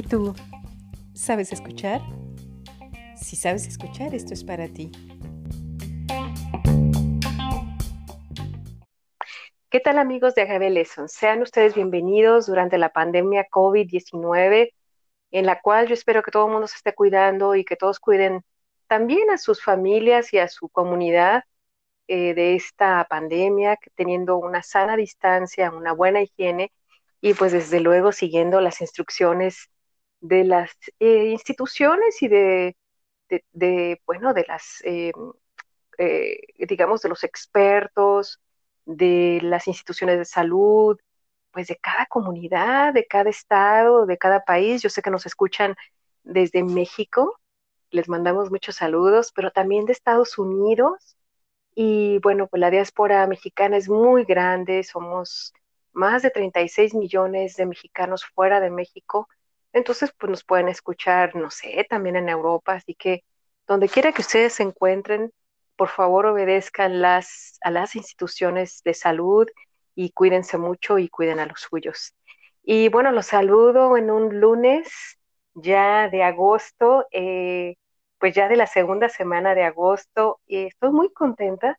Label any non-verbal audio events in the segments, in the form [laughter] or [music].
¿Y tú? ¿Sabes escuchar? Si sabes escuchar, esto es para ti. ¿Qué tal amigos de Agave Lesson? Sean ustedes bienvenidos durante la pandemia COVID-19, en la cual yo espero que todo el mundo se esté cuidando y que todos cuiden también a sus familias y a su comunidad eh, de esta pandemia, teniendo una sana distancia, una buena higiene y pues desde luego siguiendo las instrucciones de las eh, instituciones y de, bueno, de las, eh, eh, digamos, de los expertos, de las instituciones de salud, pues de cada comunidad, de cada estado, de cada país. Yo sé que nos escuchan desde México, les mandamos muchos saludos, pero también de Estados Unidos. Y bueno, pues la diáspora mexicana es muy grande, somos más de 36 millones de mexicanos fuera de México entonces, pues nos pueden escuchar, no sé, también en Europa, así que donde quiera que ustedes se encuentren, por favor obedezcan las, a las instituciones de salud y cuídense mucho y cuiden a los suyos. Y bueno, los saludo en un lunes ya de agosto, eh, pues ya de la segunda semana de agosto. Estoy muy contenta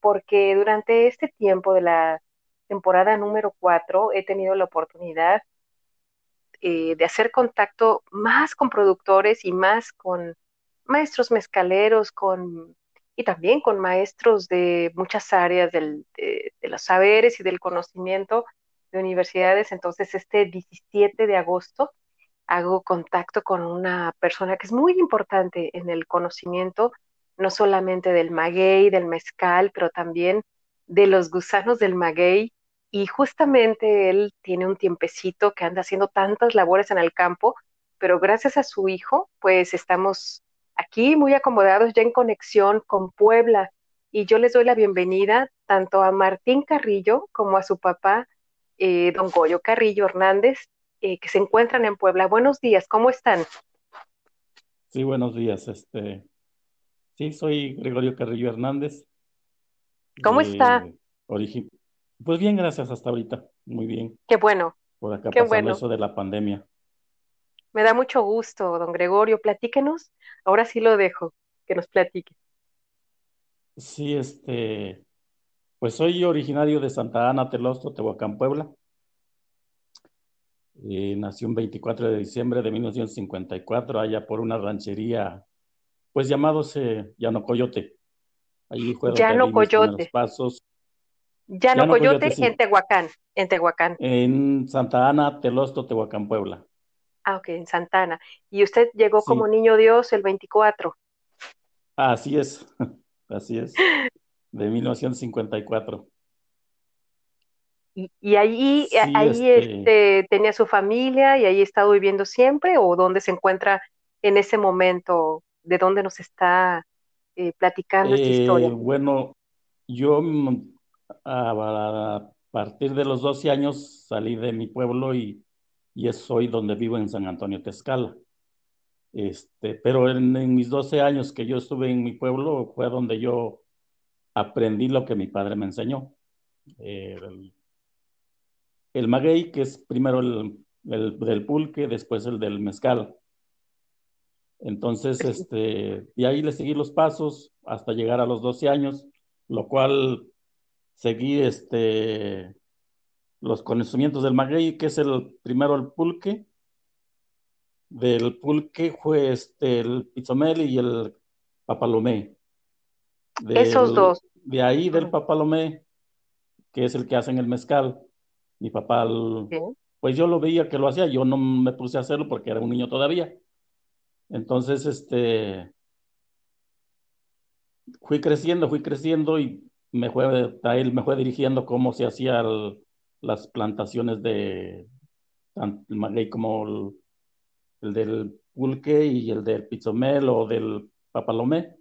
porque durante este tiempo de la temporada número 4 he tenido la oportunidad eh, de hacer contacto más con productores y más con maestros mezcaleros, con, y también con maestros de muchas áreas de, los saberes y del conocimiento de universidades. Entonces, este 17 de agosto hago contacto con una persona que es muy importante en el conocimiento, no solamente del maguey, del mezcal, pero también de los gusanos del maguey y justamente él tiene un tiempecito que anda haciendo tantas labores en el campo, pero gracias a su hijo, pues estamos aquí muy acomodados ya en conexión con Puebla. Y yo les doy la bienvenida tanto a Martín Carrillo como a su papá, eh, don Goyo Carrillo Hernández, eh, que se encuentran en Puebla. Buenos días, ¿cómo están? Sí, buenos días. Este, sí, soy Gregorio Carrillo Hernández. ¿Cómo está? Pues bien, gracias hasta ahorita. Muy bien. Qué bueno. Por acá Qué pasando eso de la pandemia. Me da mucho gusto, don Gregorio. Platíquenos. Ahora sí lo dejo, que nos platique. Sí, este, pues soy originario de Santa Ana, Telosto, Tehuacán, Puebla. Eh, nací un 24 de diciembre de 1954, allá por una ranchería, pues llamándose Llano Coyote. Allí fue Llano Coyote. Los pasos Llano, Coyote, en Tehuacán, en Tehuacán. En Santa Ana, Telosto, Tehuacán, Puebla. Ah, ok, en Santa Ana. ¿Y usted llegó como niño Dios el 24? Así es, [laughs] así es, de 1954. ¿Y, y ahí, ahí este... este... tenía su familia y ahí estado viviendo siempre o dónde se encuentra en ese momento? ¿De dónde nos está eh, platicando esta historia? Eh, bueno, yo a, partir de los 12 años salí de mi pueblo y, y es hoy donde vivo en San Antonio Tescala. Este, pero en, mis 12 años que yo estuve en mi pueblo fue donde yo aprendí lo que mi padre me enseñó. el, el, maguey, que es primero el, el, del pulque, después el del mezcal. Entonces, este, y ahí le seguí los pasos hasta llegar a los 12 años, lo cual seguí este, los conocimientos del maguey, que es el primero el pulque. Del pulque fue este, el pizomel y el papalomé. Esos dos. De ahí del papalomé, que es el que hacen el mezcal. Mi papá, pues yo lo veía que lo hacía, yo no me puse a hacerlo porque era un niño todavía. Entonces, este, fui creciendo, fui creciendo y me fue, él me fue dirigiendo cómo se hacían las plantaciones de tanto el maguey como el, del pulque y el del pizomel o del papalomé.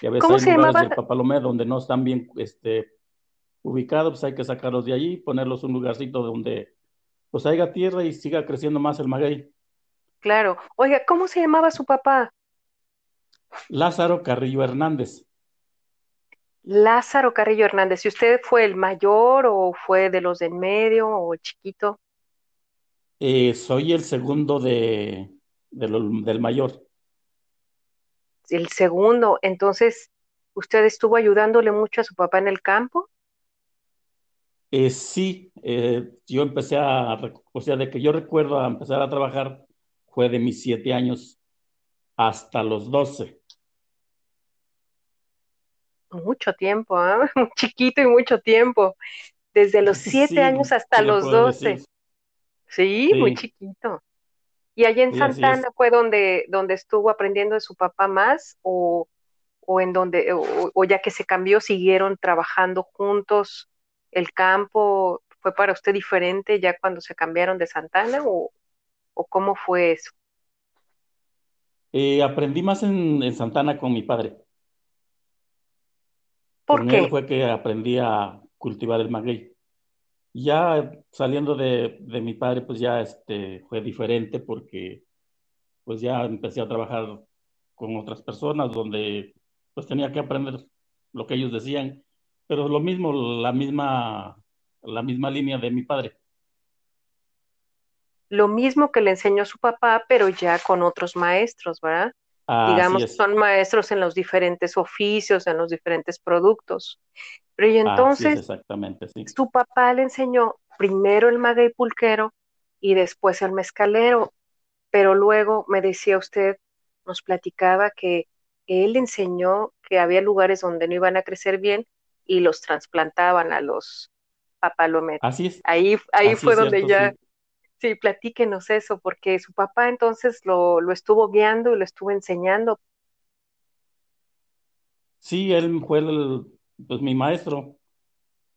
Y a veces ¿Cómo hay se lugares del papalomé donde no están bien este, ubicados, pues hay que sacarlos de allí, ponerlos en un lugarcito donde pues haya tierra y siga creciendo más el maguey. Claro. Oiga, ¿cómo se llamaba su papá? Lázaro Carrillo Hernández. Lázaro Carrillo Hernández, ¿y usted fue el mayor o fue de los del medio o chiquito? Eh, soy el segundo de, del mayor. El segundo, entonces, ¿usted estuvo ayudándole mucho a su papá en el campo? Eh, sí, eh, yo empecé a, o sea, de que yo recuerdo a empezar a trabajar fue de mis siete años hasta los doce. Mucho tiempo, ¿ah? [laughs] chiquito y mucho tiempo. Desde los [laughs] siete años hasta los doce. Sí, muy chiquito. ¿Y allí en Santana fue donde, donde estuvo aprendiendo de su papá más o, o en donde, o, ya que se cambió, siguieron trabajando juntos? ¿El campo fue para usted diferente ya cuando se cambiaron de Santana o, o cómo fue eso? Eh, aprendí más en, Santana con mi padre. ¿Por qué? fue que aprendí a cultivar el maguey. Ya saliendo de, mi padre, pues ya este, fue diferente porque pues ya empecé a trabajar con otras personas donde pues tenía que aprender lo que ellos decían, pero lo mismo, la misma, la misma línea de mi padre. Lo mismo que le enseñó su papá, pero ya con otros maestros, ¿verdad? Digamos, son maestros en los diferentes oficios, en los diferentes productos. Pero y entonces, exactamente, sí. su papá le enseñó primero el maguey pulquero y después el mezcalero, pero luego me decía usted, nos platicaba que él enseñó que había lugares donde no iban a crecer bien y los trasplantaban a los papalometes. Así es. Ahí, ahí fue donde ya, Sí, platíquenos eso, porque su papá entonces lo, estuvo guiando y lo estuvo enseñando. Sí, él fue el, pues, mi maestro.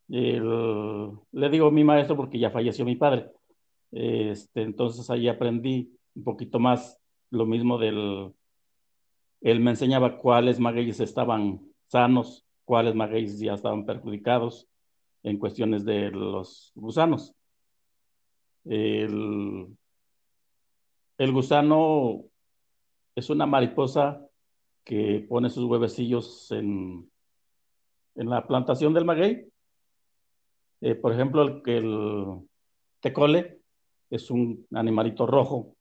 le digo mi maestro porque ya falleció mi padre. Este, entonces ahí aprendí un poquito más lo mismo del... Él me enseñaba cuáles magueyes estaban sanos, cuáles magueyes ya estaban perjudicados en cuestiones de los gusanos. El, gusano es una mariposa que pone sus huevecillos en, en la plantación del maguey. Eh, por ejemplo, el, el tecole es un animalito rojo,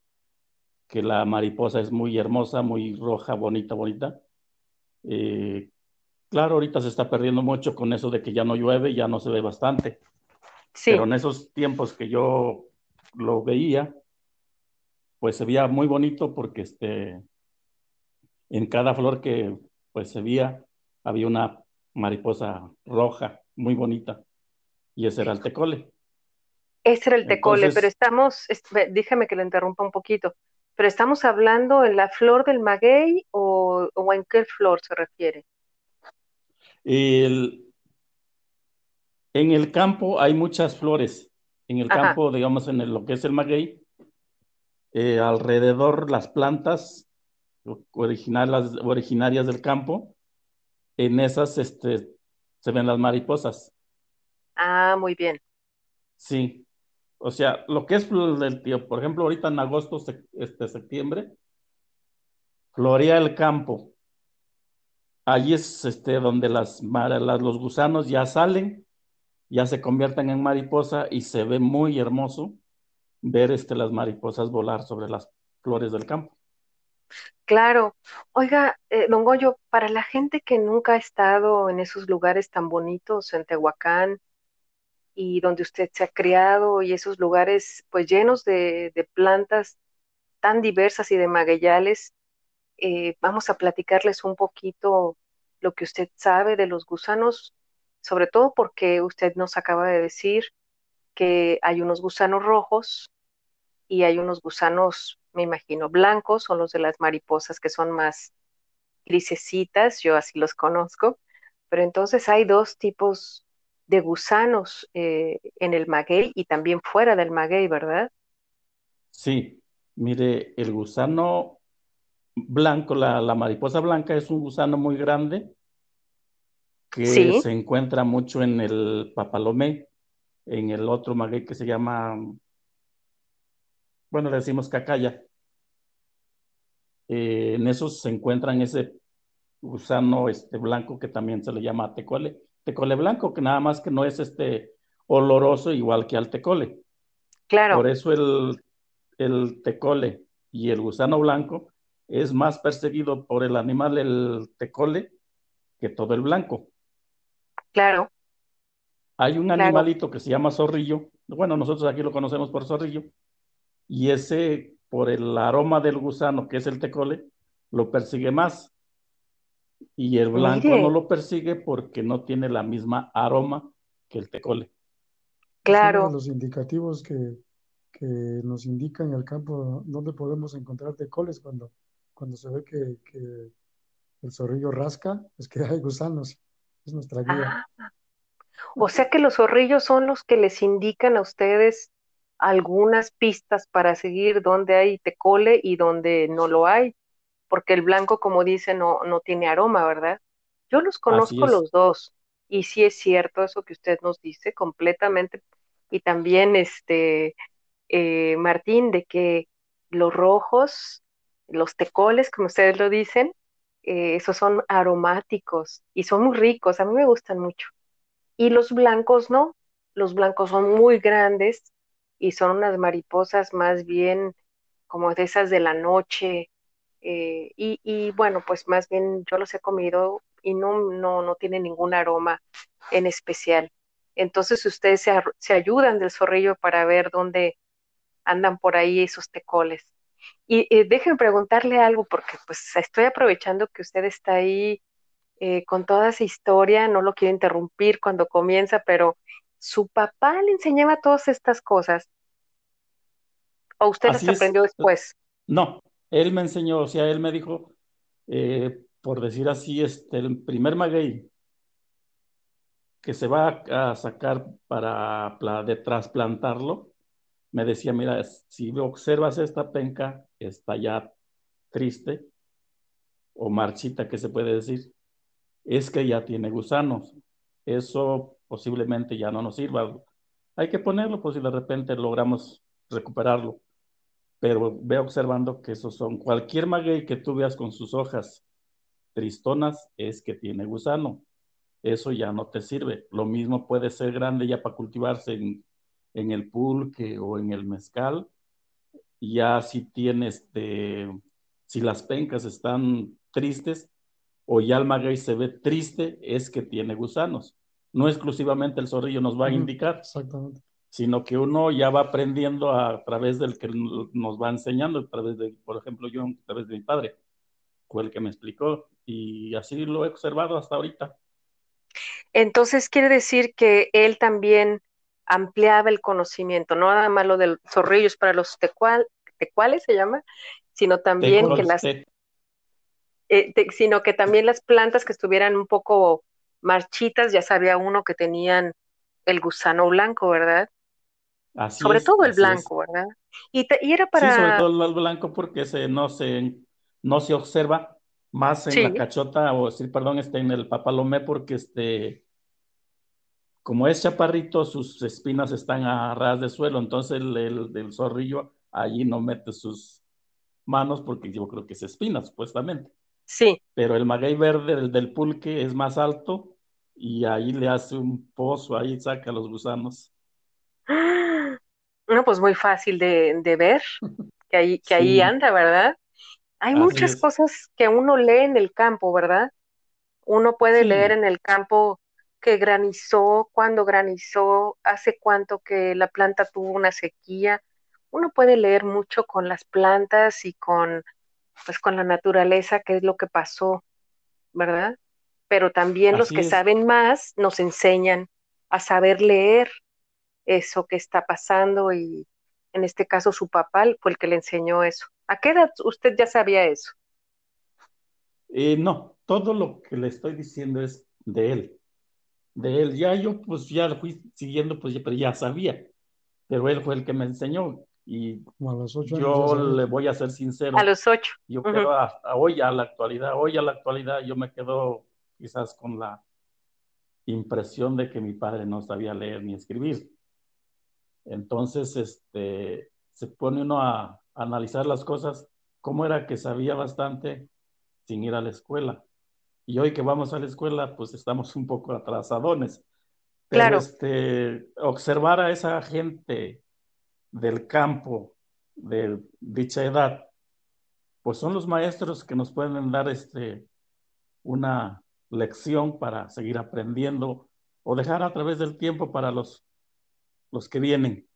que la mariposa es muy hermosa, muy roja, bonita, bonita. Eh, claro, ahorita se está perdiendo mucho con eso de que ya no llueve, ya no se ve bastante. Pero en esos tiempos que yo lo veía, pues se veía muy bonito porque este, en cada flor que pues se veía había una mariposa roja muy bonita y ese era el tecole. Ese era el tecole, pero estamos, déjame que lo interrumpa un poquito, pero estamos hablando en la flor del maguey o, o en qué flor se refiere. El, en el campo hay muchas flores en el campo, digamos, en lo que es el maguey, eh, alrededor las plantas originales, originarias del campo, en esas este, se ven las mariposas. Ah, muy bien. Sí. O sea, lo que es del tío, por ejemplo, ahorita en agosto, este, septiembre, florea el campo. Allí es este, donde las, las, los gusanos ya salen ya se convierten en mariposa y se ve muy hermoso ver este, las mariposas volar sobre las flores del campo. Claro. Oiga, eh, don Goyo, para la gente que nunca ha estado en esos lugares tan bonitos, en Tehuacán, y donde usted se ha criado, y esos lugares pues llenos de, plantas tan diversas y de magueyales, eh, vamos a platicarles un poquito lo que usted sabe de los gusanos sobre todo porque usted nos acaba de decir que hay unos gusanos rojos y hay unos gusanos, me imagino, blancos, son los de las mariposas que son más grisecitas, yo así los conozco, pero entonces hay dos tipos de gusanos eh, en el maguey y también fuera del maguey, ¿verdad? Sí, mire, el gusano blanco, la, la mariposa blanca es un gusano muy grande que se encuentra mucho en el papalomé, en el otro maguey que se llama, bueno, le decimos cacaya. Eh, en esos se encuentran ese gusano este blanco que también se le llama tecole, tecole blanco, que nada más que no es este oloroso igual que al tecole. Claro. Por eso el, el tecole y el gusano blanco, es más perseguido por el animal el tecole que todo el blanco. Claro. Hay un animalito que se llama zorrillo, bueno, nosotros aquí lo conocemos por zorrillo, y ese, por el aroma del gusano, que es el tecole, lo persigue más. Y el blanco no lo persigue porque no tiene la misma aroma que el tecole. Claro. los indicativos que, que, nos indican en el campo dónde podemos encontrar tecoles cuando, cuando se ve que, que el zorrillo rasca, es que hay gusanos. Es nuestra guía. Ah. O sea que los zorrillos son los que les indican a ustedes algunas pistas para seguir dónde hay tecole y dónde no lo hay, porque el blanco, como dice, no, no tiene aroma, ¿verdad? Yo los conozco los dos y sí es cierto eso que usted nos dice completamente y también este eh, Martín de que los rojos, los tecoles, como ustedes lo dicen, eh, esos son aromáticos y son muy ricos, a mí me gustan mucho. Y los blancos no, los blancos son muy grandes y son unas mariposas más bien como de esas de la noche. Eh, y, bueno, pues más bien yo los he comido y no, no, no tienen ningún aroma en especial. Entonces ustedes se, se ayudan del zorrillo para ver dónde andan por ahí esos tecoles. Y, y déjenme preguntarle algo, porque pues estoy aprovechando que usted está ahí eh, con toda esa historia, no lo quiero interrumpir cuando comienza, pero su papá le enseñaba todas estas cosas. ¿O usted las aprendió después? No, él me enseñó, o sea, él me dijo, eh, por decir así, este, el primer maguey que se va a sacar para, para de trasplantarlo, me decía, mira, si observas esta penca, está ya triste o marchita, que se puede decir es que ya tiene gusanos. Eso posiblemente ya no nos sirva. Hay que ponerlo, pues si de repente logramos recuperarlo. Pero ve observando que esos son cualquier maguey que tú veas con sus hojas tristonas es que tiene gusano. Eso ya no te sirve. Lo mismo puede ser grande ya para cultivarse en, en el pulque o en el mezcal. Ya si tienes, este, si las pencas están tristes, o ya el maguey se ve triste, es que tiene gusanos. No exclusivamente el zorrillo nos va a indicar, Exactamente. sino que uno ya va aprendiendo a, través del que nos va enseñando, a través de, por ejemplo, yo a través de mi padre, fue el que me explicó y así lo he observado hasta ahorita. Entonces quiere decir que él también ampliaba el conocimiento, no nada más lo del zorrillos para los tecual, tecuales se llama, sino también que las, eh, sino que también las plantas que estuvieran un poco marchitas, ya sabía uno que tenían el gusano blanco, ¿verdad? sobre todo el blanco, ¿verdad? Y, era para... Sí, sobre todo el blanco porque se, no, se, no se observa más en la cachota, o decir, perdón, este, en el papalomé, porque este, como es chaparrito, sus espinas están a ras de suelo, entonces el, el, zorrillo allí no mete sus manos porque yo creo que es espina, supuestamente. Sí. Pero el maguey verde, el del pulque, es más alto y ahí le hace un pozo, ahí saca los gusanos. [gasps] No, pues muy fácil de, ver, [laughs] que ahí, que ahí anda, ¿verdad? Hay muchas cosas que uno lee en el campo, ¿verdad? Uno puede leer en el campo que granizó, cuando granizó, hace cuánto que la planta tuvo una sequía. Uno puede leer mucho con las plantas y con pues con la naturaleza, qué es lo que pasó, ¿verdad? Pero también los que saben más nos enseñan a saber leer eso que está pasando y en este caso su papá fue el que le enseñó eso. ¿A qué edad usted ya sabía eso? Eh, no, todo lo que le estoy diciendo es de él. De él, ya yo pues ya lo fui siguiendo, pues pero ya sabía, pero él fue el que me enseñó. Y yo le voy a ser sincero. A los ocho. Yo creo hoy a la actualidad, hoy a la actualidad yo me quedo quizás con la impresión de que mi padre no sabía leer ni escribir. Entonces, este, se pone uno a, analizar las cosas, cómo era que sabía bastante sin ir a la escuela. Y hoy que vamos a la escuela, pues estamos un poco atrasadones. Pero este, observar a esa gente del campo de dicha edad, pues son los maestros que nos pueden dar este, una lección para seguir aprendiendo o dejar a través del tiempo para los, los que vienen.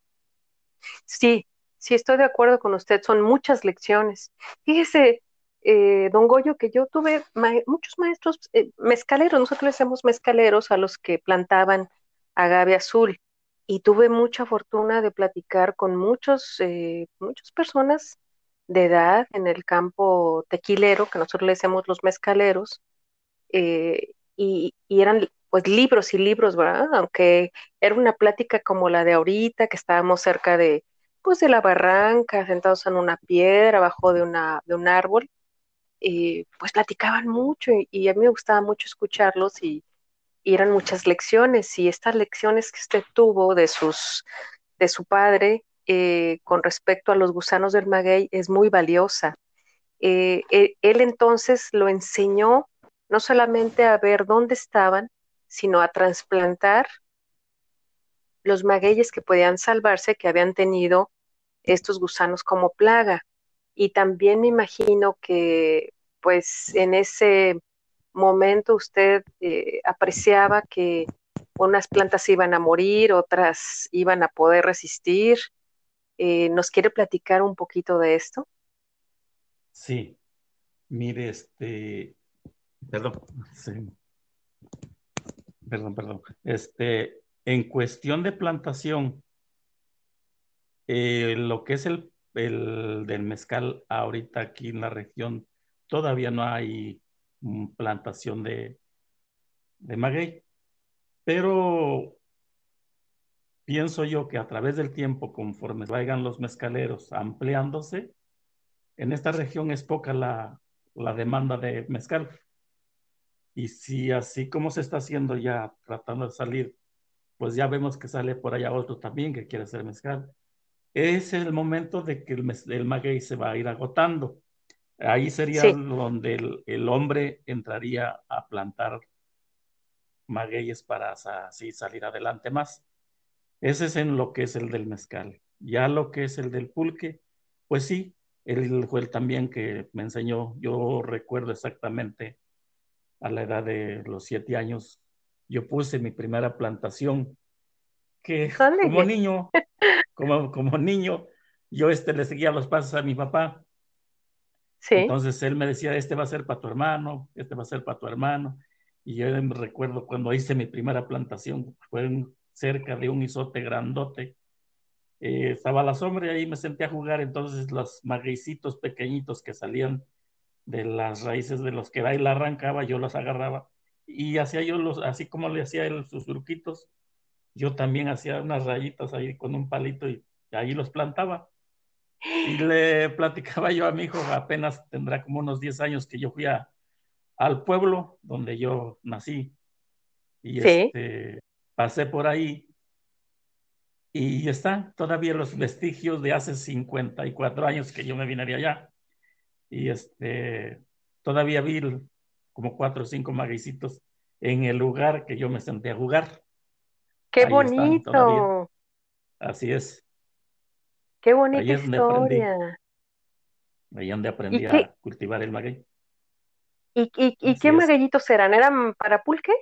Sí, sí, estoy de acuerdo con usted, son muchas lecciones. Fíjese, eh, don Goyo, que yo tuve muchos maestros eh, mezcaleros, nosotros le decimos mezcaleros a los que plantaban agave azul y tuve mucha fortuna de platicar con muchos, eh, muchas personas de edad en el campo tequilero, que nosotros le decimos los mezcaleros, y, y, eran pues libros y libros, ¿verdad? Aunque era una plática como la de ahorita, que estábamos cerca de, pues de la barranca, sentados en una piedra, abajo de, una, de un árbol, y pues platicaban mucho y, a mí me gustaba mucho escucharlos y, eran muchas lecciones y estas lecciones que usted tuvo de sus de su padre eh, con respecto a los gusanos del maguey es muy valiosa. Eh, e, él entonces lo enseñó no solamente a ver dónde estaban, sino a trasplantar los magueyes que podían salvarse, que habían tenido estos gusanos como plaga. Y también me imagino que pues en ese momento usted eh, apreciaba que unas plantas iban a morir, otras iban a poder resistir. Eh, ¿Nos quiere platicar un poquito de esto? Sí, mire, este, perdón, perdón, perdón, este, en cuestión de plantación, eh, lo que es el, del mezcal ahorita aquí en la región, todavía no hay mm, plantación de, de maguey, pero pienso yo que a través del tiempo, conforme vayan los mezcaleros ampliándose, en esta región es poca la, la demanda de mezcal. Y si así como se está haciendo ya, tratando de salir, pues ya vemos que sale por allá otro también que quiere hacer mezcal es el momento de que el, maguey se va a ir agotando. Ahí sería donde el, hombre entraría a plantar magueyes para así salir adelante más. Ese es en lo que es el del mezcal. Ya lo que es el del pulque, pues sí, él fue el también que me enseñó. Yo recuerdo exactamente a la edad de los siete años, yo puse mi primera plantación, que como niño como, como niño, yo este, le seguía los pasos a mi papá. Sí. Entonces él me decía, este va a ser para tu hermano, este va a ser para tu hermano. Y yo me recuerdo cuando hice mi primera plantación, fue cerca de un isote grandote. Eh, estaba a la sombra y ahí me senté a jugar. Entonces los magueycitos pequeñitos que salían de las raíces de los que ahí la arrancaba, yo los agarraba y hacía yo los, así como le hacía él sus truquitos, yo también hacía unas rayitas ahí con un palito y ahí los plantaba. Y [gasps] le platicaba yo a mi hijo, apenas tendrá como unos 10 años que yo fui al pueblo donde yo nací. Y este, pasé por ahí y están todavía los vestigios de hace 54 años que yo me vine de allá. Y este, todavía vi como cuatro o cinco maguicitos en el lugar que yo me senté a jugar. ¡Qué bonito! Así es. ¡Qué bonita historia! Ahí donde aprendí a cultivar el maguey. ¿Y, y, qué magueyitos eran? ¿Eran para pulque?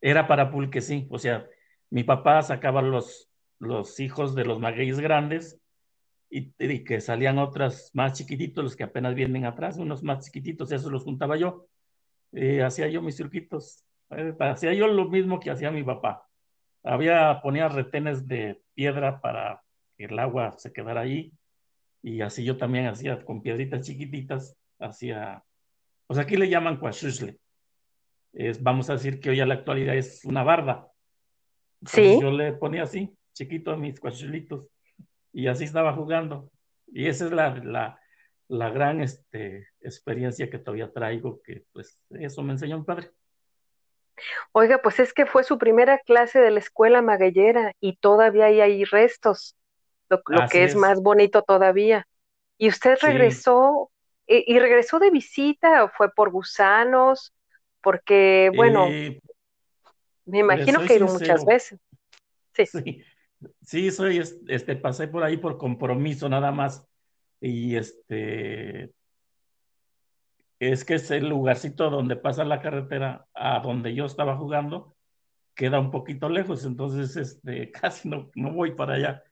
Era para pulque, sí. O sea, mi papá sacaba los, los hijos de los magueyes grandes y, que salían otras más chiquititos, los que apenas vienen atrás, unos más chiquititos, esos los juntaba yo. Eh, hacía yo mis circuitos. Eh, hacía yo lo mismo que hacía mi papá había, ponía retenes de piedra para que el agua se quedara ahí. Y así yo también hacía con piedritas chiquititas, hacía, pues aquí le llaman cuachusle. Es, vamos a decir que hoy a la actualidad es una barda. sí. Yo le ponía así, chiquito a mis cuachulitos, y así estaba jugando. Y esa es la, la, la gran este, experiencia que todavía traigo, que pues eso me enseñó mi padre. Oiga, pues es que fue su primera clase de la escuela maguellera y todavía hay ahí restos, lo, que es, más bonito todavía. ¿Y usted regresó y, regresó de visita o fue por gusanos? Porque, bueno, eh, me imagino que ido muchas veces. Sí. sí. soy, este, pasé por ahí por compromiso nada más, y este, es que es el lugarcito donde pasa la carretera a donde yo estaba jugando, queda un poquito lejos, entonces este, [laughs] casi no, no voy para allá.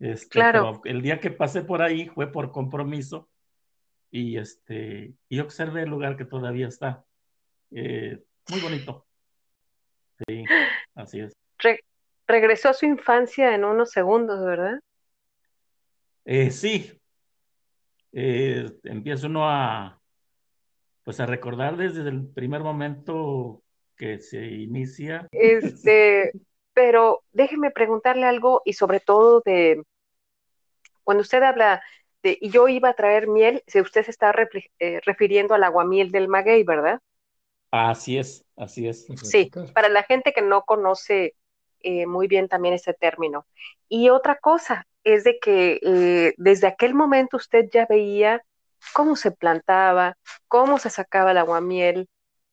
Este, Claro. pero el día que pasé por ahí fue por compromiso y, este, y observé el lugar que todavía está. Eh, muy bonito. Sí, así es. Re- regresó a su infancia en unos segundos, ¿verdad? Eh, sí, eh, empieza uno a, pues a recordar desde el primer momento que se inicia. Este, pero déjeme preguntarle algo y sobre todo de cuando usted habla de, y yo iba a traer miel, si usted se está eh, refiriendo al aguamiel del maguey, ¿verdad? Así es, así es. Sí, para la gente que no conoce eh, muy bien también ese término. Y otra cosa es de que eh, desde aquel momento usted ya veía cómo se plantaba, cómo se sacaba el aguamiel,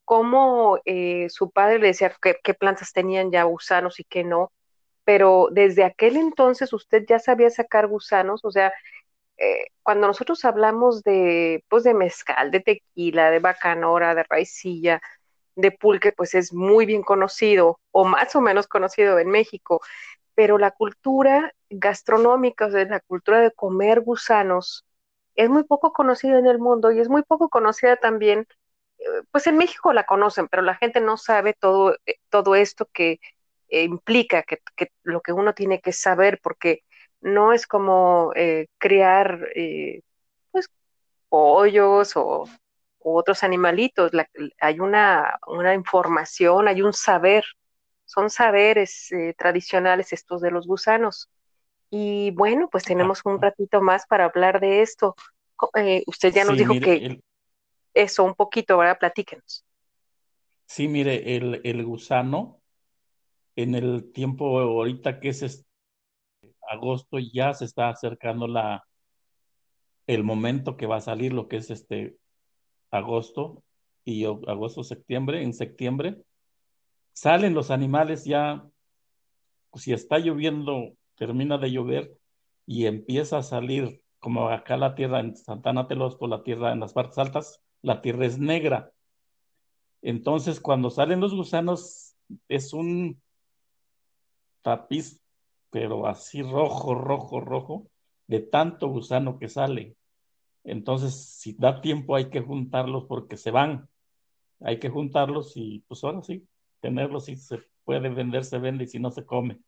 cómo eh, su padre le decía qué, plantas tenían ya gusanos y qué no. Pero desde aquel entonces usted ya sabía sacar gusanos, o sea, eh, cuando nosotros hablamos de, pues, de mezcal, de tequila, de bacanora, de raicilla, de pulque, pues es muy bien conocido, o más o menos conocido en México, pero la cultura gastronómica, o sea, la cultura de comer gusanos, es muy poco conocida en el mundo y es muy poco conocida también, eh, pues en México la conocen, pero la gente no sabe todo, eh, todo esto que eh, implica, que, lo que uno tiene que saber, porque no es como eh, criar eh, pues pollos o, o otros animalitos, hay una, una información, hay un saber, son saberes tradicionales estos de los gusanos. Y bueno, pues tenemos un ratito más para hablar de esto. Eh, usted ya nos Sí, dijo mire, que el, eso un poquito, ¿verdad? Platíquenos. sí, mire, el, el gusano en el tiempo ahorita que es este agosto ya se está acercando la, el momento que va a salir lo que es este agosto y agosto, septiembre, en septiembre salen los animales ya, si está lloviendo, termina de llover y empieza a salir, como acá la tierra en Santana Telosco, la tierra en las partes altas, la tierra es negra. Entonces, cuando salen los gusanos, es un tapiz, pero así rojo, rojo, rojo, de tanto gusano que sale. Entonces, si da tiempo, hay que juntarlos porque se van. Hay que juntarlos y pues ahora sí, tenerlos si se puede vender, se vende y si no se come.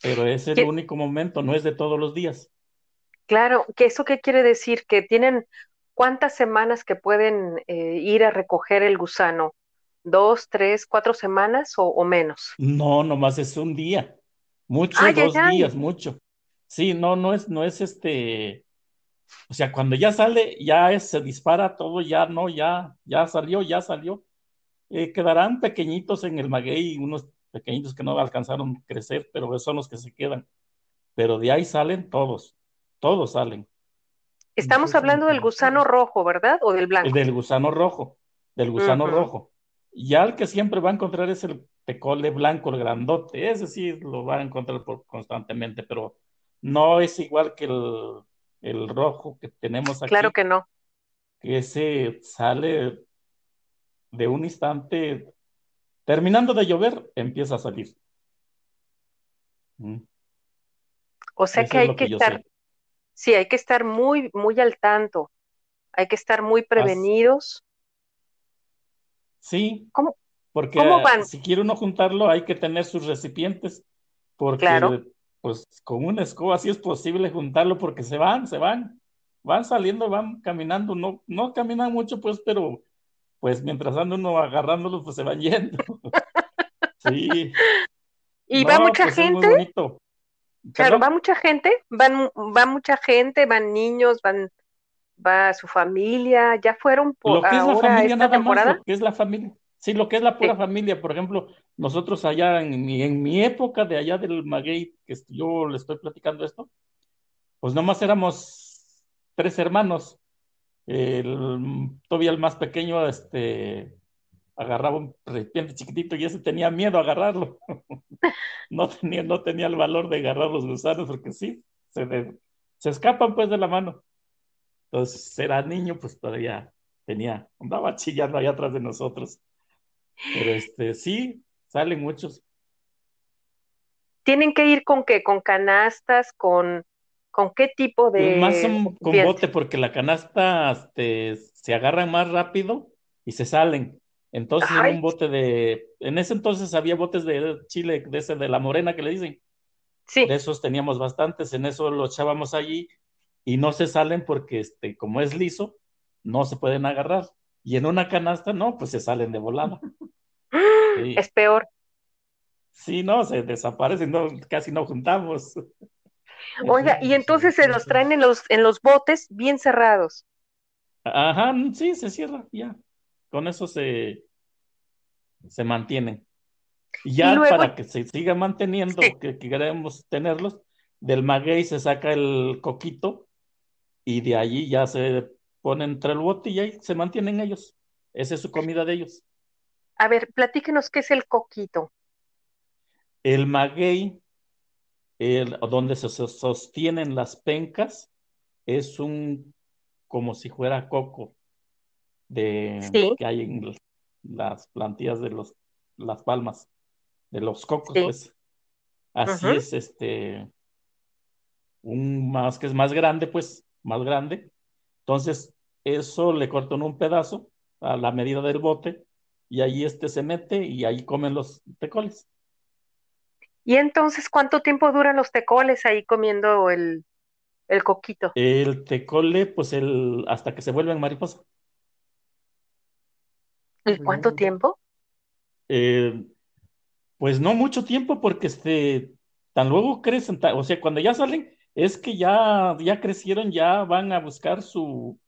Pero es el ¿Qué- único momento, no es de todos los días. Claro, ¿que eso qué quiere decir? Que tienen cuántas semanas que pueden eh, ir a recoger el gusano, dos, tres, cuatro semanas o, o menos. No, nomás es un día. Mucho, Ay, dos ay. días, mucho. Sí, no, no es, no es este, o sea, cuando ya sale, ya es- se dispara todo, ya no, ya, ya salió, ya salió. Eh, quedarán pequeñitos en el maguey, unos pequeñitos que no alcanzaron a crecer, pero son los que se quedan. Pero de ahí salen todos, todos salen. Estamos hablando del gusano rojo, ¿verdad? ¿O del El blanco? del gusano rojo, del gusano rojo. Ya el que siempre va a encontrar es el tecole blanco, el grandote. Ese sí lo va a encontrar por- constantemente, pero no es igual que el, el rojo que tenemos Claro aquí, que no. que ese sale de un instante, terminando de llover, empieza a salir. Mm, O sea Eso que hay que estar, sé. sí, hay que estar muy, muy al tanto. Hay que estar muy prevenidos. sí, ¿Cómo, porque cómo van? si quiere uno juntarlo, hay que tener sus recipientes, Claro. porque pues con una escoba sí es posible juntarlo, porque se van, se van, van saliendo, van caminando, no, no caminan mucho, pues, pero pues mientras anda uno agarrándolos, pues se van yendo. [laughs] Sí, ¿Y va mucha pues gente? bonito. Claro, va mucha gente, van, va mucha gente, van niños, van, va su familia, ya fueron por Lo que es la ahora familia esta nada más, temporada. lo que es la familia. Sí, lo que es la pura Sí. familia. Por ejemplo, nosotros allá en mi, en mi época de allá del maguey, que yo le estoy platicando esto, pues nomás éramos tres hermanos. El, todavía el más pequeño, este, agarraba un recipiente chiquitito y ese tenía miedo a agarrarlo. [laughs] No tenía, no tenía el valor de agarrar los gusanos porque sí, se, se escapan pues de la mano. Entonces era niño, pues todavía tenía, andaba chillando allá atrás de nosotros. Pero este, sí, salen muchos. ¿Tienen que ir con qué? ¿Con canastas? ¿Con, con qué tipo de...? Pues más con bote, porque la canasta este, se agarran más rápido y se salen. Entonces, en un bote de. En ese entonces había botes de chile, de ese de la morena que le dicen. Sí. De esos teníamos bastantes, en eso los echábamos allí y no se salen porque, este, como es liso, no se pueden agarrar. Y en una canasta, no, pues se salen de volada. [gasps] Es peor. Sí, no, se desaparecen, no, casi no juntamos. Oiga, y entonces se los traen en los, en los botes bien cerrados. Ajá, sí, se cierra, ya. Con eso se, se mantienen. Y ya para que se siga manteniendo, que, queremos tenerlos, del maguey se saca el coquito y de allí ya se pone entre el bote y ahí se mantienen ellos. Esa es su comida de ellos. A ver, platíquenos qué es el coquito. El maguey, el, donde se sostienen las pencas, es un como si fuera coco de que hay en las plantillas de los las palmas de los cocos, pues. Así es, este, un más que es más grande, pues, más grande. Entonces, eso le cortan un pedazo a la medida del bote y ahí este se mete y ahí comen los tecoles. ¿Y entonces cuánto tiempo duran los tecoles ahí comiendo el, el coquito? El tecole, pues el, hasta que se vuelven mariposa. ¿Y cuánto tiempo? Eh, pues no mucho tiempo, porque este, tan luego crecen, o sea, cuando ya salen, es que ya, ya crecieron, ya van a buscar su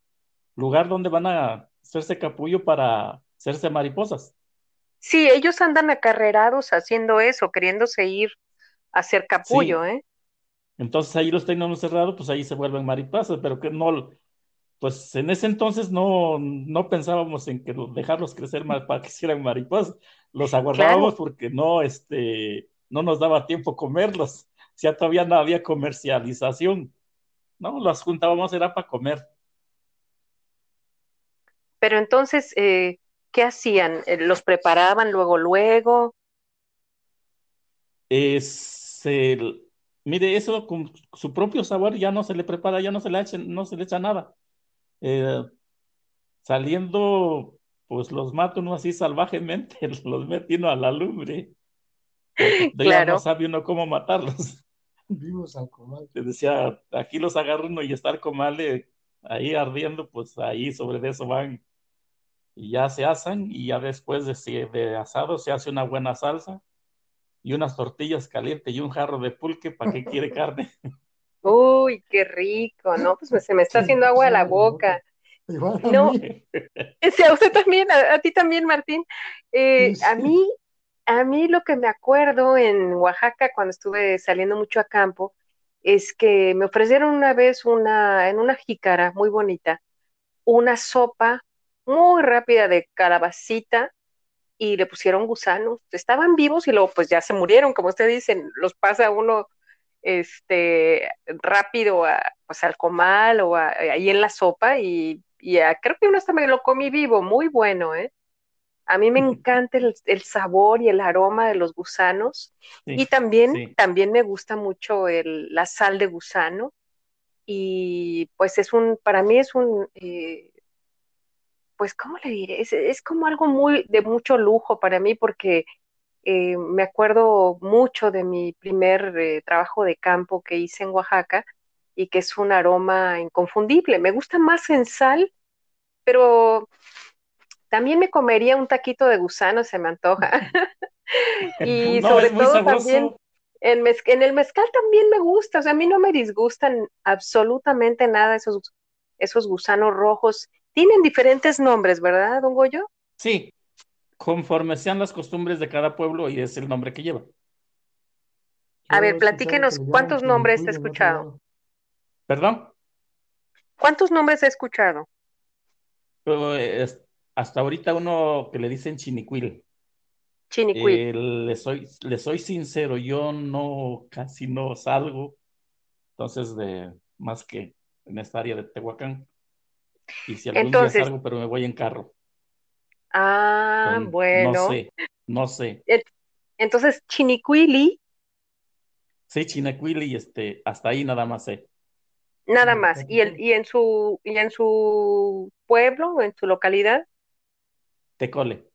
lugar donde van a hacerse capullo para hacerse mariposas. Sí, ellos andan acarrerados haciendo eso, queriéndose ir a hacer capullo, ¿eh? Entonces ahí los tenemos cerrados, pues ahí se vuelven mariposas, pero que no, pues en ese entonces no, no pensábamos en que dejarlos crecer más para que hicieran mariposas, los aguardábamos porque no, este, no nos daba tiempo comerlos, ya todavía no había comercialización, ¿no? Las juntábamos era para comer. Pero entonces, eh, ¿qué hacían? Eh, ¿Los preparaban luego, luego? Es el, mire, eso con su propio sabor ya no se le prepara, ya no se le echa, no se le echa nada. Eh, saliendo, pues los mata uno así salvajemente, [laughs] los mete uno a la lumbre. Ya no sabe uno cómo matarlos. Vivos al comal. Le decía, aquí los agarra uno y estar comale ahí ardiendo, pues ahí sobre eso van y ya se asan y ya después de, de asado se hace una buena salsa y unas tortillas calientes y un jarro de pulque, ¿para qué quiere carne? [laughs] Uy, qué rico, ¿no? Pues se me está haciendo agua a la boca. no, sí, a usted también, a, ti también, Martín. Eh, a mí, a mí lo que me acuerdo en Oaxaca cuando estuve saliendo mucho a campo es que me ofrecieron una vez una, en una jícara muy bonita, una sopa muy rápida de calabacita y le pusieron gusanos. Estaban vivos y luego pues ya se murieron, como usted dice, los pasa uno este rápido a, pues al comal o ahí en la sopa y, creo que uno hasta me lo comí vivo, muy bueno, ¿eh? A mí me encanta el, sabor y el aroma de los gusanos y también, también me gusta mucho el, la sal de gusano y pues es un, para mí es un, eh, pues, ¿cómo le diré? Es, como algo muy de mucho lujo para mí porque eh, me acuerdo mucho de mi primer eh, trabajo de campo que hice en Oaxaca y que es un aroma inconfundible. Me gusta más en sal, pero también me comería un taquito de gusano, se me antoja. [laughs] [laughs] y sobre todo también en, en, el mezcal también me gusta, o sea, a mí no me disgustan absolutamente nada esos, esos gusanos rojos tienen diferentes nombres, ¿verdad, don Goyo? Sí, conforme sean las costumbres de cada pueblo y es el nombre que lleva. A ver, platíquenos, ¿cuántos nombres he escuchado? ¿Perdón? ¿Cuántos nombres he escuchado? Pues, hasta ahorita uno que le dicen chinicuil. Chinicuil. Eh, le, soy, le soy sincero, yo no, casi no salgo, entonces, de más que en esta área de Tehuacán Y si algún día salgo, pero me voy en carro. Ah, bueno. No sé, no sé. Entonces, Chinicuili. Sí, Chinicuili, este, hasta ahí nada más sé. Nada más. ¿Y, el, y, en su, ¿Y en su pueblo en su localidad? Tecole.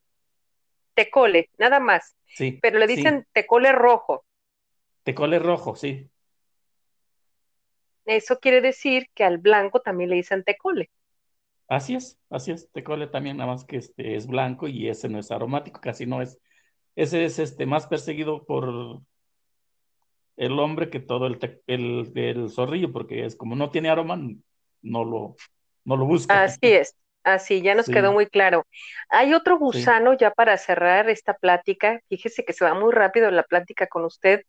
Tecole, nada más. Sí. Pero le dicen tecole rojo. Tecole rojo, sí. Eso quiere decir que al blanco también le dicen tecole. Así es, así es. Tecole también, nada más que este es blanco y ese no es aromático, casi no es. Ese es este más perseguido por el hombre que todo el, el, zorrillo, porque es como no tiene aroma, no lo, no lo busca. Así es, así, ya nos quedó muy claro. Hay otro gusano ya para cerrar esta plática. Fíjese que se va muy rápido la plática con usted,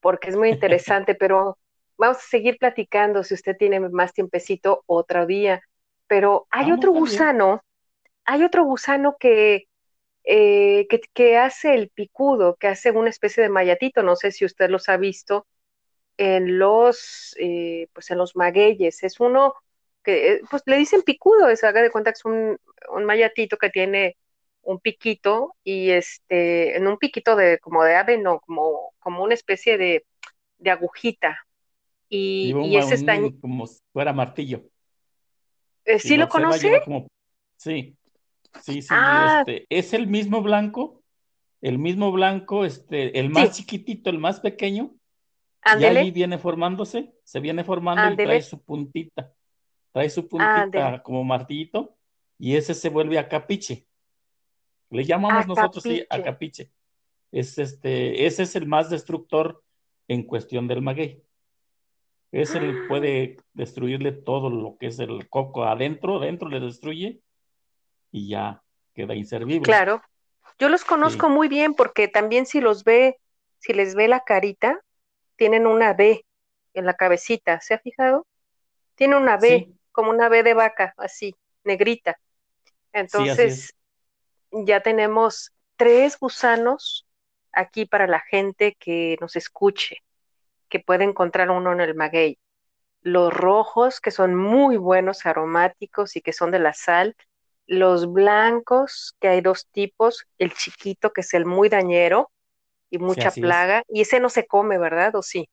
porque es muy [laughs] interesante, pero vamos a seguir platicando si usted tiene más tiempecito otro día. Pero hay otro gusano, hay otro gusano que, eh, que, que, hace el picudo, que hace una especie de mayatito, no sé si usted los ha visto en los, eh, pues en los magueyes. Es uno que, eh, pues le dicen picudo, es, haga de cuenta que es un, un mayatito que tiene un piquito y este, en un piquito de como de ave, no, como, como una especie de, de agujita, y, ese está... Como si fuera martillo. Eh, ¿Sí lo conoce? Sí, sí, sí. Ah. Este, es el mismo blanco, el mismo blanco, este, el más chiquitito, el más pequeño. Y ahí viene formándose, se viene formando y trae su puntita. Trae su puntita como martillito y ese se vuelve a capiche. Le llamamos nosotros sí a capiche. Es este, ese es el más destructor en cuestión del maguey. Ese ah. puede destruirle todo lo que es el coco adentro, adentro le destruye y ya queda inservible. Claro. Yo los conozco muy bien porque también si los ve, si les ve la carita, tienen una B en la cabecita, ¿se ha fijado? Tiene una B, como una B de vaca, así, negrita. Entonces, ya tenemos tres gusanos aquí para la gente que nos escuche que puede encontrar uno en el maguey. Los rojos, que son muy buenos, aromáticos y que son de la sal. Los blancos, que hay dos tipos, el chiquito, que es el muy dañero y mucha plaga. Y ese no se come, ¿verdad? ¿O sí?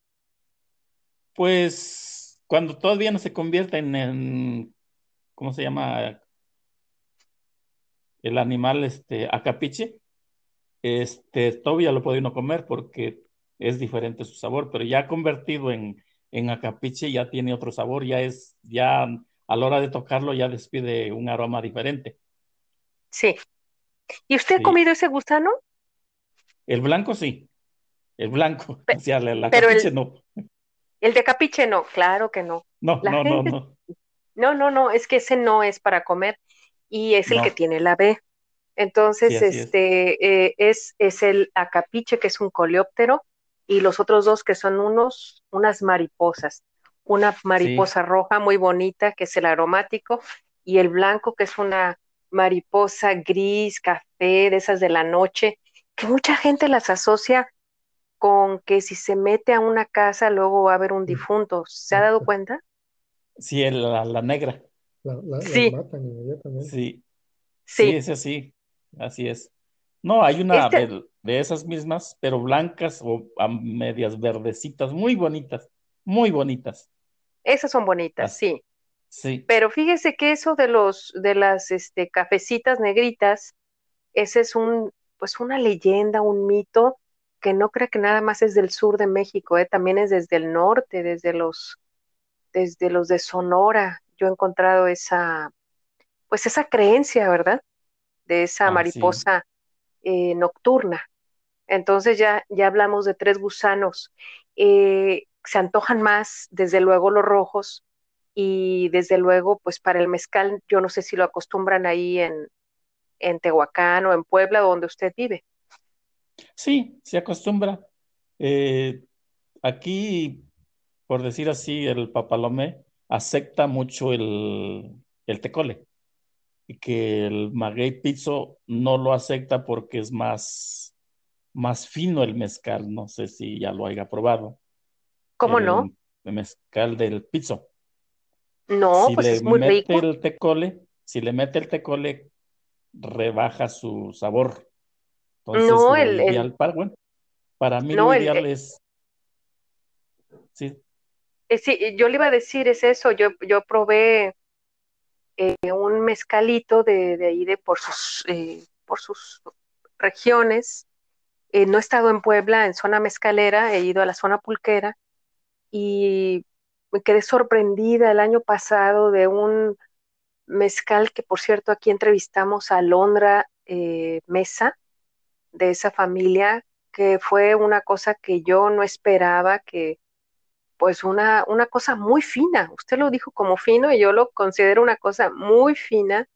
Pues cuando todavía no se convierte en, ¿cómo se llama? El animal este, acapiche, este, todavía lo puede uno comer porque es diferente su sabor, pero ya convertido en, en acapiche ya tiene otro sabor, ya es, ya a la hora de tocarlo ya despide un aroma diferente. Sí. ¿Y usted ha comido ese gusano? El blanco sí, el blanco, [laughs] o sea, el acapiche no. El de capiche no, claro que no. No, no, no, no. No, no, no, es que ese no es para comer y es el que tiene la B. Entonces, este eh, es. es, el acapiche, que es un coleóptero, y los otros dos que son unos, unas mariposas. Una mariposa roja muy bonita, que es el aromático, y el blanco, que es una mariposa gris, café, de esas de la noche, que mucha gente las asocia con que si se mete a una casa luego va a haber un difunto. ¿Se ha dado cuenta? Sí, la, la negra. La, sí. Sí. sí. es así, así es. No, hay una este de, esas mismas, pero blancas o a medias verdecitas, muy bonitas, muy bonitas. Esas son bonitas, sí. Sí. Pero fíjese que eso de los de las este, cafecitas negritas, ese es un pues una leyenda, un mito que no creo que nada más es del sur de México, ¿eh? también es desde el norte, desde los desde los de Sonora. Yo he encontrado esa pues esa creencia, ¿verdad? De esa ah, mariposa eh, nocturna. Entonces ya, ya hablamos de tres gusanos. Eh, se antojan más, desde luego, los rojos y desde luego, pues para el mezcal, yo no sé si lo acostumbran ahí en, en Tehuacán o en Puebla, donde usted vive. Sí, se acostumbra. Eh, aquí, por decir así, el papalomé acepta mucho el, el tecole y que el maguey pizzo no lo acepta porque es más, más fino el mezcal. No sé si ya lo haya probado. ¿Cómo no? El mezcal del pizzo. No, si pues le es muy mete rico. el tecole, si le mete el tecole, rebaja su sabor. Entonces, No, el, para, bueno, para mí no, lo el, ideal eh, es, sí, eh, sí, yo le iba a decir, es eso, yo, yo probé eh, un mezcalito de, de ahí de por sus, eh, por sus regiones. Eh, no he estado en Puebla, en zona mezcalera, he ido a la zona pulquera y me quedé sorprendida el año pasado de un mezcal que, por cierto, aquí entrevistamos a Londra eh, Mesa de esa familia, que fue una cosa que yo no esperaba, que pues una, una cosa muy fina. Usted lo dijo como fino y yo lo considero una cosa muy fina,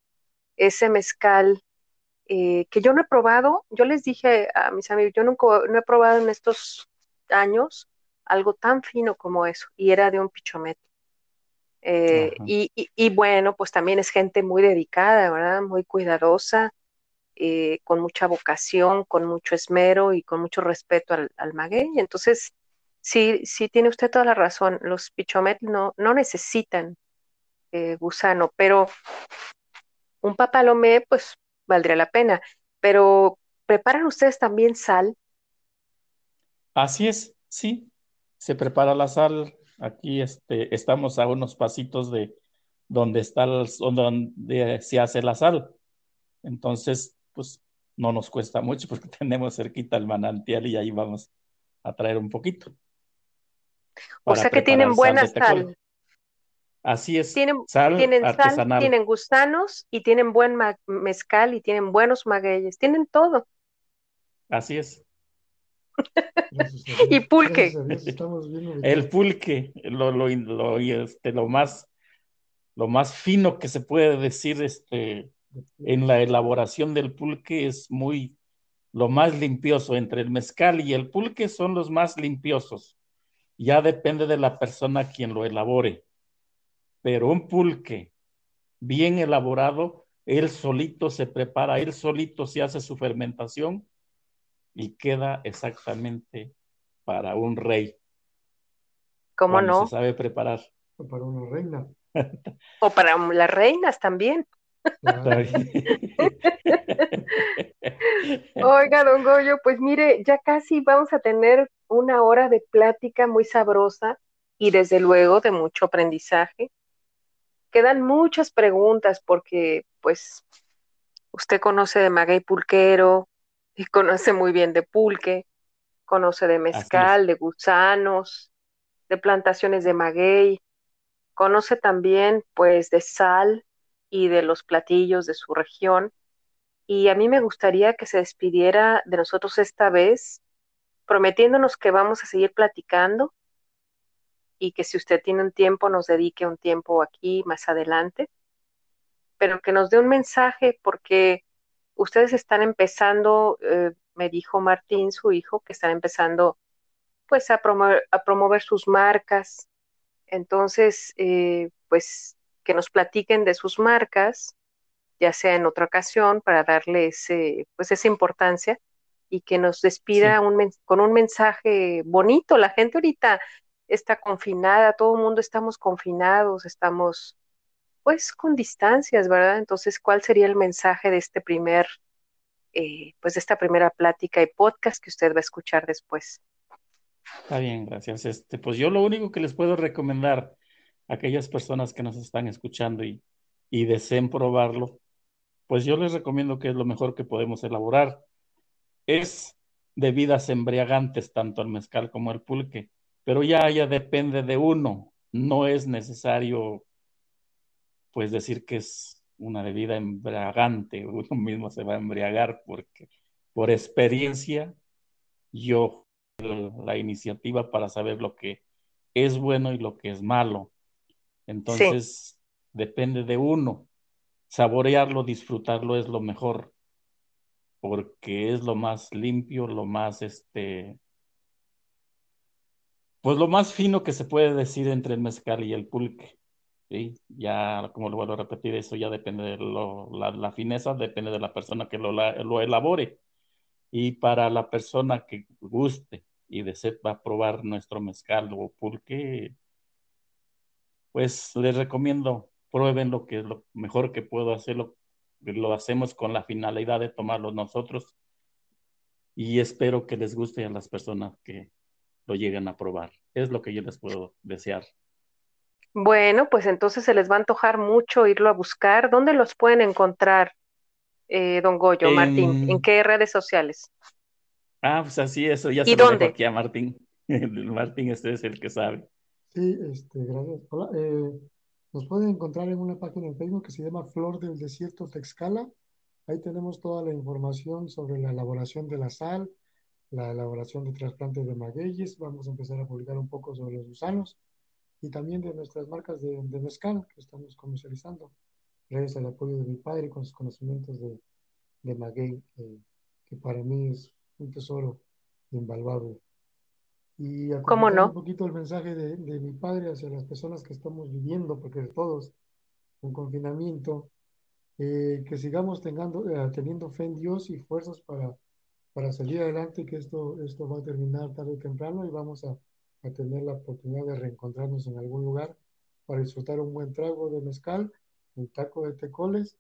ese mezcal eh, que yo no he probado. Yo les dije a mis amigos, yo nunca no he probado en estos años algo tan fino como eso, y era de un pichomet. Eh, y, y- y bueno, pues también es gente muy dedicada, ¿verdad? Muy cuidadosa, eh, con mucha vocación, con mucho esmero y con mucho respeto al, al maguey. Entonces, sí, sí tiene usted toda la razón. Los pichomet no, no necesitan eh, gusano, pero un papalomé, pues valdría la pena. Pero, ¿preparan ustedes también sal? así es, sí, se prepara la sal. Aquí este, estamos a unos pasitos de donde está el- donde se hace la sal. Entonces, pues no nos cuesta mucho porque [laughs] tenemos cerquita el manantial y ahí vamos a traer un poquito O sea que tienen sal buena sal. Así es, Tienen, sal tienen sal, artesanal. tienen gusanos y tienen buen mezcal y tienen buenos magueyes. Tienen todo. Así es. [laughs] Y pulque. El pulque, lo, lo, lo, este, lo más, lo más fino que se puede decir este, en la elaboración del pulque es muy, lo más limpioso. Entre el mezcal y el pulque son los más limpiosos. Ya depende de la persona quien lo elabore. Pero un pulque bien elaborado, él solito se prepara, él solito se hace su fermentación y queda exactamente para un rey ¿Cómo cuando no? se sabe preparar. Para una reina. O para las reinas también. [laughs] Oiga, don Goyo, pues mire, ya casi vamos a tener una hora de plática muy sabrosa y desde luego de mucho aprendizaje. Quedan muchas preguntas porque pues usted conoce de maguey pulquero y conoce muy bien de pulque, conoce de mezcal, de gusanos, de plantaciones de maguey, conoce también pues de sal y de los platillos de su región. Y a mí me gustaría que se despidiera de nosotros esta vez, prometiéndonos que vamos a seguir platicando y que si usted tiene un tiempo nos dedique un tiempo aquí más adelante, pero que nos dé un mensaje porque ustedes están empezando, eh, me dijo Martín, su hijo, que están empezando pues a promover, a promover sus marcas. Entonces, eh, pues que nos platiquen de sus marcas, ya sea en otra ocasión, para darle ese, pues esa importancia y que nos despida Sí. un men- con un mensaje bonito. La gente ahorita está confinada, todo el mundo estamos confinados, estamos pues con distancias, ¿verdad? Entonces, ¿cuál sería el mensaje de este primer, eh, pues de esta primera plática y podcast que usted va a escuchar después? Está bien, gracias. Este, pues yo lo único que les puedo recomendar a aquellas personas que nos están escuchando y, y deseen probarlo, pues yo les recomiendo que es lo mejor que podemos elaborar. Es bebidas embriagantes, tanto el mezcal como el pulque, pero ya, ya depende de uno. No es necesario, pues, decir que es una bebida embriagante. [laughs] Uno mismo se va a embriagar porque, por experiencia, yo la iniciativa para saber lo que es bueno y lo que es malo. Entonces, depende de uno. Saborearlo, disfrutarlo es lo mejor, porque es lo más limpio, lo más, este, pues lo más fino que se puede decir entre el mezcal y el pulque. ¿sí? Ya, como lo vuelvo a repetir, eso ya depende de lo, la, fineza, depende de la persona que lo elabore. Y para la persona que guste y desee va a probar nuestro mezcal o pulque, pues les recomiendo, prueben lo que es lo mejor que puedo hacerlo. Lo hacemos con la finalidad de tomarlo nosotros y espero que les guste a las personas que lo lleguen a probar. Es lo que yo les puedo desear. Bueno, pues entonces se les va a antojar mucho irlo a buscar. ¿Dónde los pueden encontrar, eh, don Goyo, Martín? ¿En qué redes sociales? Ah, pues así, eso ya se lo dejo aquí a Martín. [laughs] Martín, este es el que sabe. Sí, este, gracias. Hola, eh, nos pueden encontrar en una página en Facebook que se llama Flor del Desierto Texcala. Ahí tenemos toda la información sobre la elaboración de la sal, la elaboración de trasplantes de magueyes. Vamos a empezar a publicar un poco sobre los gusanos y también de nuestras marcas de, mezcal que estamos comercializando, gracias al apoyo de mi padre con sus conocimientos de, de maguey, que para mí es un tesoro invaluable. Y ¿Cómo no? un poquito el mensaje de, de, mi padre hacia las personas que estamos viviendo, porque todos en confinamiento, eh, que sigamos teniendo, eh, teniendo fe en Dios y fuerzas para, para salir adelante, que esto, esto va a terminar tarde o temprano y vamos a, a tener la oportunidad de reencontrarnos en algún lugar para disfrutar un buen trago de mezcal, un taco de tecoles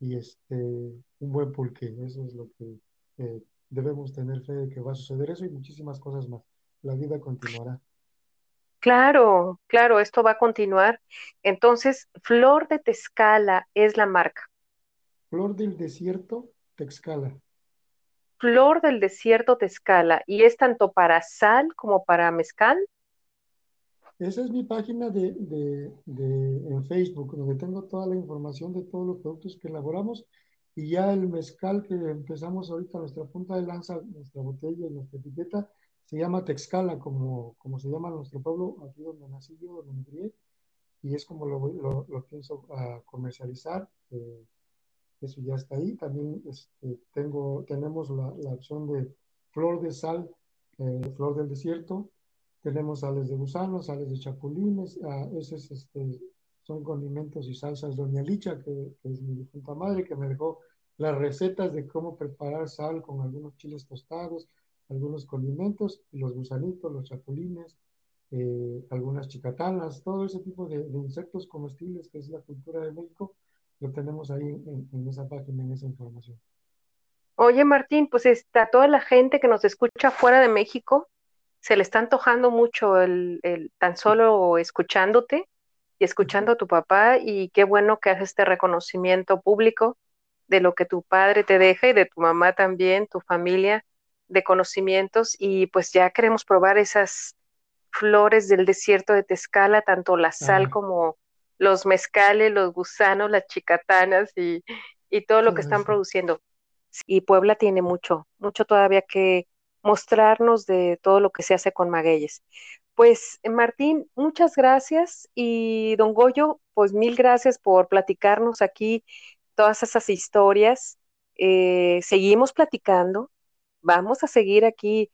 y este, un buen pulque. Eso es lo que eh, debemos tener fe de que va a suceder eso y muchísimas cosas más. La vida continuará. Claro, claro, esto va a continuar. Entonces, Flor de Texcala es la marca. Flor del desierto, Texcala. Flor del desierto Texcala. ¿Y es tanto para sal como para mezcal? Esa es mi página de, de, de, en Facebook, donde tengo toda la información de todos los productos que elaboramos y ya el mezcal que empezamos ahorita, nuestra punta de lanza, nuestra botella, nuestra etiqueta, se llama Texcala, como, como se llama nuestro pueblo, aquí donde nací yo, donde me crié, y es como lo, lo, lo pienso uh, comercializar. Eh, eso ya está ahí. También este, tengo, tenemos la, la, opción de flor de sal, eh, flor del desierto. Tenemos sales de gusano, sales de chapulines. Uh, esos este, son condimentos y salsas Doña Licha, que, que, es mi difunta madre, que me dejó las recetas de cómo preparar sal con algunos chiles tostados, algunos condimentos, los gusanitos, los chapulines, eh, algunas chicatanas, todo ese tipo de, de insectos comestibles que es la cultura de México lo tenemos ahí en, esa página, en esa información. Oye, Martín, pues está toda la gente que nos escucha fuera de México, se le está antojando mucho el, el tan solo escuchándote y escuchando a tu papá y qué bueno que haces este reconocimiento público de lo que tu padre te deja y de tu mamá también, tu familia de conocimientos y pues ya queremos probar esas flores del desierto de Tezcala, tanto la sal como los mezcales, los gusanos, las chicatanas y, todo lo que están produciendo. Y Puebla tiene mucho, mucho todavía que mostrarnos de todo lo que se hace con magueyes. Pues Martín, muchas gracias y don Goyo, pues mil gracias por platicarnos aquí todas esas historias. Eh, seguimos platicando, vamos a seguir aquí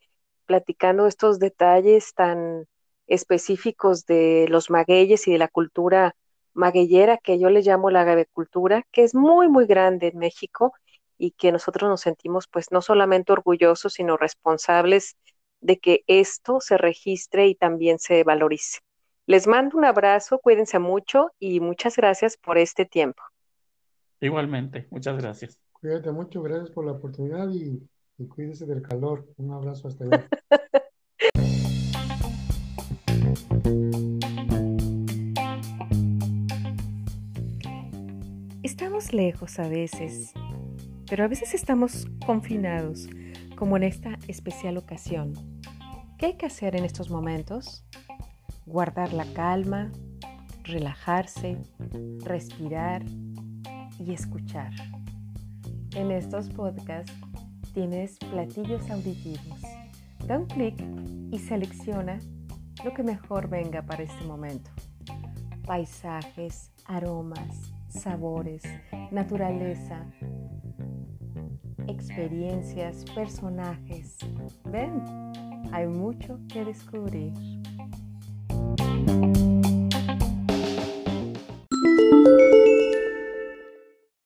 platicando estos detalles tan específicos de los magueyes y de la cultura magueyera que yo le llamo la agricultura, que es muy, muy grande en México y que nosotros nos sentimos pues no solamente orgullosos, sino responsables de que esto se registre y también se valorice. Les mando un abrazo, cuídense mucho y muchas gracias por este tiempo. Igualmente, muchas gracias. Cuídate mucho, gracias por la oportunidad y, y cuídese del calor. Un abrazo hasta allá. [laughs] Lejos a veces, pero a veces estamos confinados, como en esta especial ocasión. ¿Qué hay que hacer en estos momentos? Guardar la calma, relajarse, respirar y escuchar. En estos podcasts tienes platillos auditivos. Da un clic y selecciona lo que mejor venga para este momento. Paisajes, aromas, sabores, naturaleza, experiencias, personajes. Ven, hay mucho que descubrir.